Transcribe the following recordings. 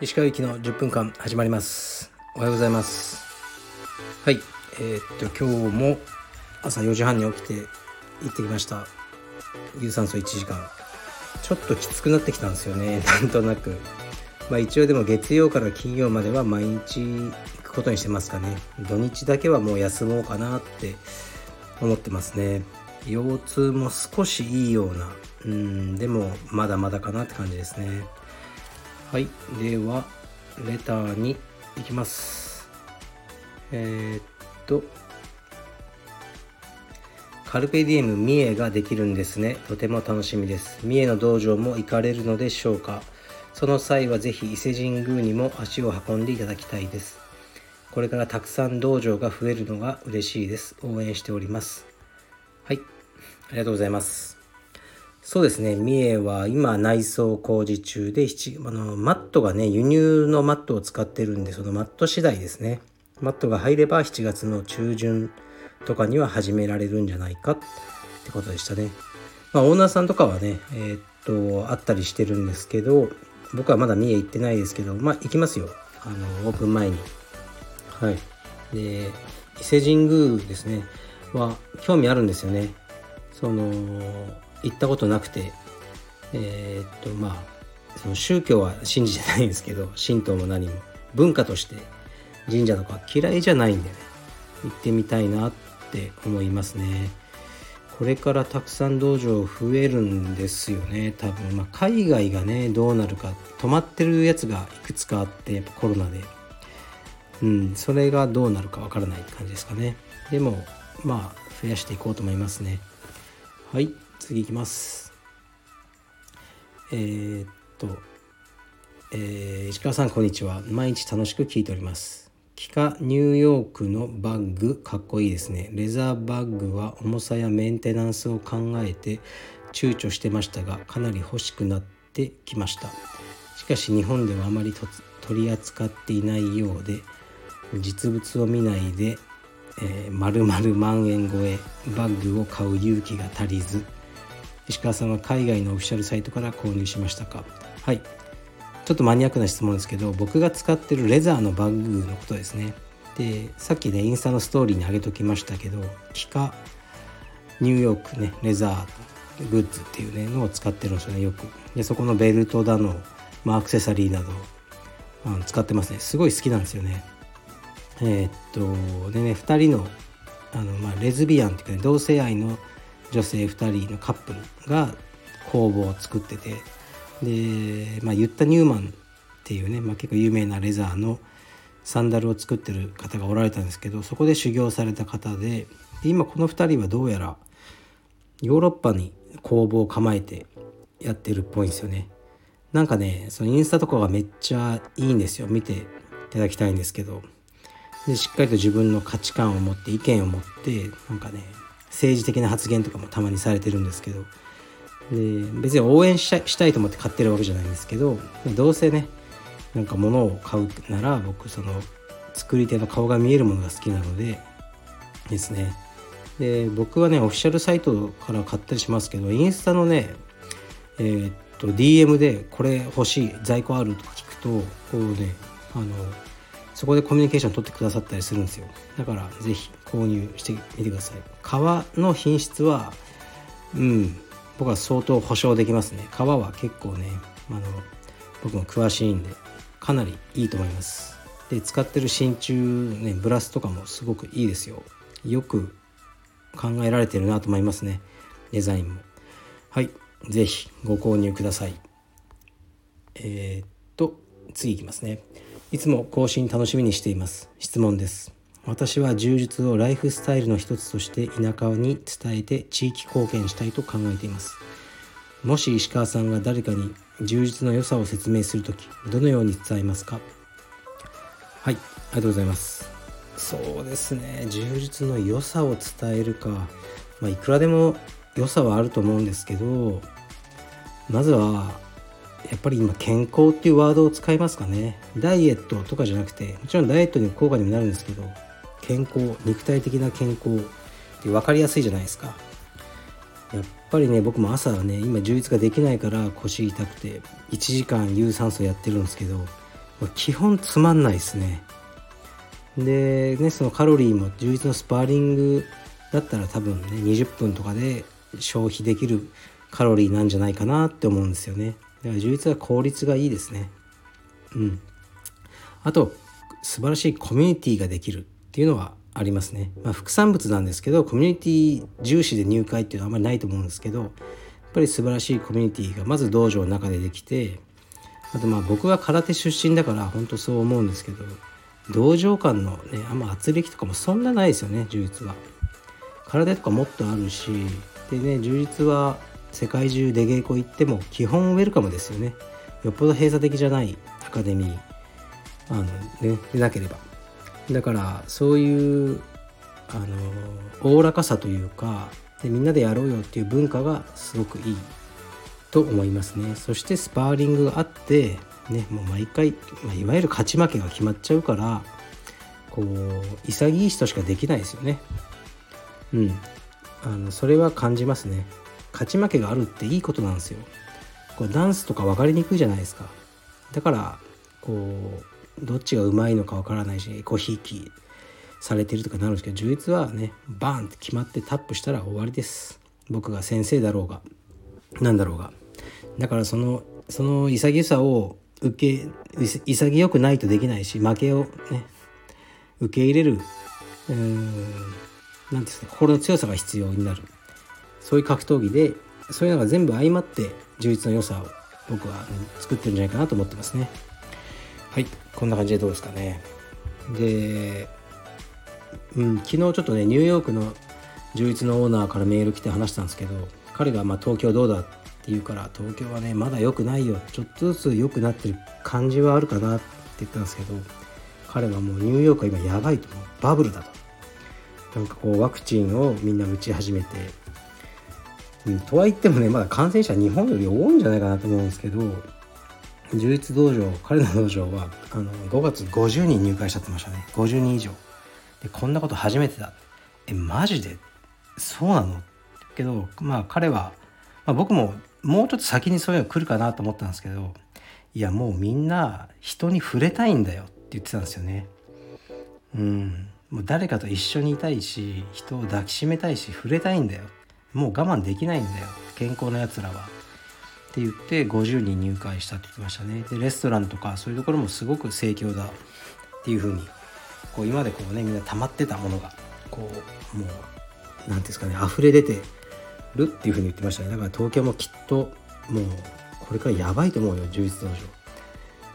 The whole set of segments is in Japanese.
石川行きの10分間始まります。おはようございます。はい。えー、っと今日も朝4時半に起きて行ってきました。有酸素1時間。ちょっときつくなってきたんですよね。なんとなく。まあ一応でも月曜から金曜までは毎日行くことにしてますかね。土日だけはもう休もうかなって思ってますね。腰痛も少しいいようなうんでもまだまだかなって感じですね。はいではレターに行きます。えー、っとカルペディエム三重ができるんですね。とても楽しみです。三重の道場も行かれるのでしょうか。その際はぜひ伊勢神宮にも足を運んでいただきたいです。これからたくさん道場が増えるのが嬉しいです。応援しております。ありがとうございますそうですね三重は今内装工事中であのマットがね輸入のマットを使ってるんでそのマット次第ですねマットが入れば7月の中旬とかには始められるんじゃないかってことでしたね。まあ、オーナーさんとかはね、えー、っと、あったりしてるんですけど、僕はまだ三重行ってないですけど、まあ、行きますよ。あの、オープン前に。はい。で、伊勢神宮ですね、は興味あるんですよね。その、行ったことなくて、えー、っと、まあ、その宗教は信じてないんですけど、神道も何も、文化として神社とか嫌いじゃないんでね、行ってみたいなって思いますね。これからたくさん道場増えるんですよね多分、まあ、海外がねどうなるか止まってるやつがいくつかあってコロナで。うんそれがどうなるかわからない感じですかね。でもまあ増やしていこうと思いますね。はい次いきます。えー、っと、えー、石川さんこんにちは。毎日楽しく聞いております。キカニューヨークのバッグかっこいいですね。レザーバッグは重さやメンテナンスを考えて躊躇してましたがかなり欲しくなってきました。しかし日本ではあまり取り扱っていないようで実物を見ないで、えー、丸々万円超えバッグを買う勇気が足りず石川さんは海外のオフィシャルサイトから購入しましたか？はい。ちょっとマニアックな質問ですけど僕が使ってるレザーのバッグのことですね。でさっきねインスタのストーリーに上げときましたけどキカニューヨークねレザーグッズっていうねのを使ってるんですよねよく。でそこのベルトだの、まあ、アクセサリーなど、うん、使ってますね。すごい好きなんですよね。えー、っとでね2人のあの、まあ、レズビアンっていうか、ね、同性愛の女性2人のカップルが工房を作っててで、まあ、ユッタ・ニューマンっていうね、まあ、結構有名なレザーのサンダルを作ってる方がおられたんですけどそこで修行された方で今この2人はどうやらヨーロッパに工房を構えてやってるっぽいんですよね。なんかねそのインスタとかがめっちゃいいんですよ。見ていただきたいんですけど。でしっかりと自分の価値観を持って意見を持ってなんかね政治的な発言とかもたまにされてるんですけど。で別に応援したいと思って買ってるわけじゃないんですけどどうせねなんか物を買うなら僕その作り手の顔が見えるものが好きなのでですね。で僕はねオフィシャルサイトから買ったりしますけどインスタのねえー、っと DM でこれ欲しい在庫あるとか聞くとこうねあのそこでコミュニケーション取ってくださったりするんですよ。だから是非購入してみてください。革の品質はうん僕は相当保証できますね。皮は結構ねあの僕も詳しいんでかなりいいと思います。で使ってる真鍮ねブラスとかもすごくいいですよ。よく考えられてるなと思いますね。デザインも。はい是非ご購入ください。えー、っと次いきますね。いつも更新楽しみにしています。質問です。私は充実をライフスタイルの一つとして田舎に伝えて地域貢献したいと考えています。もし石川さんが誰かに充実の良さを説明する時どのように伝えますか？はいありがとうございます。そうですね。充実の良さを伝えるか、まあ、いくらでも良さはあると思うんですけどまずはやっぱり今健康っていうワードを使いますかね。ダイエットとかじゃなくてもちろんダイエットに効果にもなるんですけど健康肉体的な健康って分かりやすいじゃないですか。やっぱりね僕も朝はね今充実ができないから腰痛くて1時間有酸素やってるんですけど基本つまんないですね。でねそのカロリーも充実のスパーリングだったら多分ね20分とかで消費できるカロリーなんじゃないかなって思うんですよね。だから充実は効率がいいですね。うん。あと素晴らしいコミュニティができるっていうのはありますね、まあ、副産物なんですけどコミュニティ重視で入会っていうのはあんまりないと思うんですけどやっぱり素晴らしいコミュニティがまず道場の中でできてあとまあ僕は空手出身だから本当そう思うんですけど道場間のねあんま圧力とかもそんなないですよね充実は。空手とかもっとあるしでね充実は世界中出稽古行っても基本ウェルカムですよね。よっぽど閉鎖的じゃないアカデミー。あのねでなければ。だからそういうあのおおらかさというかでみんなでやろうよっていう文化がすごくいい。と思いますね。そしてスパーリングがあってねもう毎回、まあ、いわゆる勝ち負けが決まっちゃうからこう潔い人しかできないですよね。うん。あのそれは感じますね。勝ち負けがあるっていいことなんですよ。こうダンスとか分かりにくいじゃないですか。だからこうどっちがうまいのかわからないしコひいきされてるとかなるんですけど充実はねバーンって決まってタップしたら終わりです。僕が先生だろうが何だろうが。だからそのその潔さを受け潔くないとできないし負けをね受け入れるうん何ですか心の強さが必要になる。そういう格闘技でそういうのが全部相まって充実の良さを僕は作ってるんじゃないかなと思ってますね。はい。こんな感じでどうですかね。で、うん、昨日ちょっとねニューヨークの充実のオーナーからメール来て話したんですけど彼がま東京どうだって言うから東京はねまだ良くないよ。ちょっとずつ良くなってる感じはあるかなって言ったんですけど彼はもうニューヨークは今やばいと。バブルだと。なんかこうワクチンをみんな打ち始めて、とは言ってもねまだ感染者日本より多いんじゃないかなと思うんですけど充実道場彼の道場はあの5月50人入会しちゃってましたね。50人以上。でこんなこと初めてだ。えマジで？そうなの？けどまあ彼は、まあ、僕ももうちょっと先にそういうの来るかなと思ったんですけどいやもうみんな人に触れたいんだよって言ってたんですよね。うん。もう誰かと一緒にいたいし人を抱きしめたいし触れたいんだよもう我慢できないんだよ健康なやつらは。って言って50人入会したって言ってましたね。でレストランとかそういうところもすごく盛況だ。っていうふうにこう今でこうねみんな溜まってたものがこうもう何ていうんですかね溢れ出てるっていうふうに言ってましたね。だから東京もきっともうこれからやばいと思うよ充実道場っ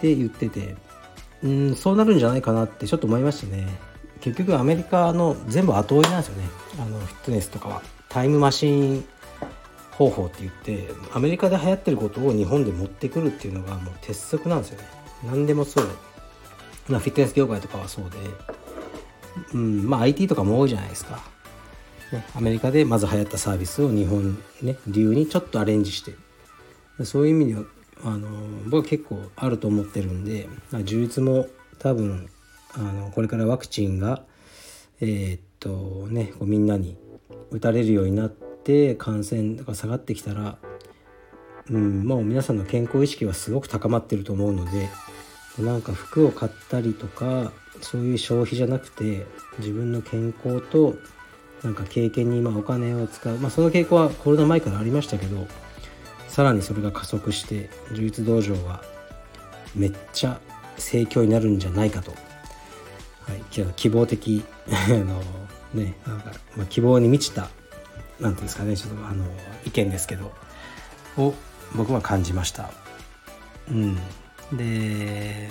て言っててうんそうなるんじゃないかなってちょっと思いましたね。結局アメリカの全部後追いなんですよね。あのフィットネスとかは。タイムマシン方法って言ってアメリカで流行ってることを日本で持ってくるっていうのがもう鉄則なんですよね。何でもそう。まあフィットネス業界とかはそうで。うんまあ IT とかも多いじゃないですか、ね、アメリカでまず流行ったサービスを日本ね流にちょっとアレンジして。そういう意味ではあの僕は結構あると思ってるんで充実も多分あのこれからワクチンがえー、っとねこうみんなに打たれるようになって感染が下がってきたら、うん、もう皆さんの健康意識はすごく高まってると思うのでなんか服を買ったりとかそういう消費じゃなくて自分の健康となんか経験にまお金を使う、まあ、その傾向はコロナ前からありましたけどさらにそれが加速して充実道場はめっちゃ盛況になるんじゃないかと、はい、希望的 あのねなんか、まあ、希望に満ちた何ていうんですかねちょっとあの意見ですけどを僕は感じました。うん、で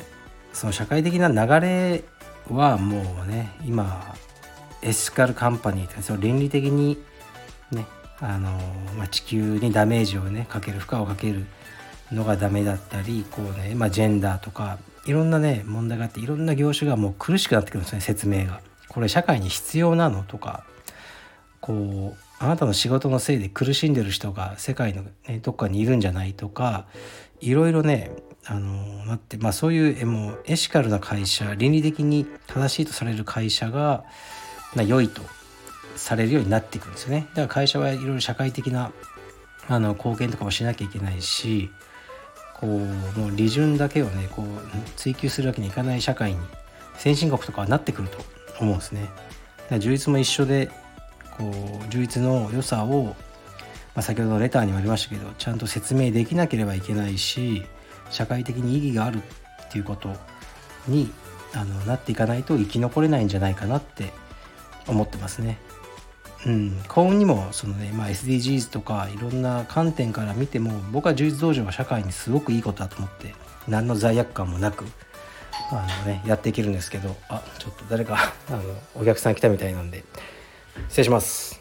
その社会的な流れはもうね今エシカルカンパニーってその倫理的にねあの、まあ、地球にダメージをねかける負荷をかけるのがダメだったりこうね、まあ、ジェンダーとかいろんなね問題があっていろんな業種がもう苦しくなってくるんですね説明が。これ社会に必要なのとかこうあなたの仕事のせいで苦しんでる人が世界の、ね、どっかにいるんじゃないとかいろいろねあのなって、まあ、そういうもうエシカルな会社倫理的に正しいとされる会社が、まあ、良いとされるようになっていくんですよね。だから会社はいろいろ社会的なあの貢献とかもしなきゃいけないしこうもう利潤だけをねこう追求するわけにいかない社会に先進国とかはなってくると。思うんですね。だから充実も一緒でこう充実の良さを、まあ、先ほどのレターにもありましたけどちゃんと説明できなければいけないし社会的に意義があるっていうことにあのなっていかないと生き残れないんじゃないかなって思ってますね。うん、幸運にもそのね、まあ、SDGs とかいろんな観点から見ても僕は充実道場は社会にすごくいいことだと思って何の罪悪感もなくあの、ね、やっていけるんですけどあちょっと誰かあのお客さん来たみたいなんで失礼します。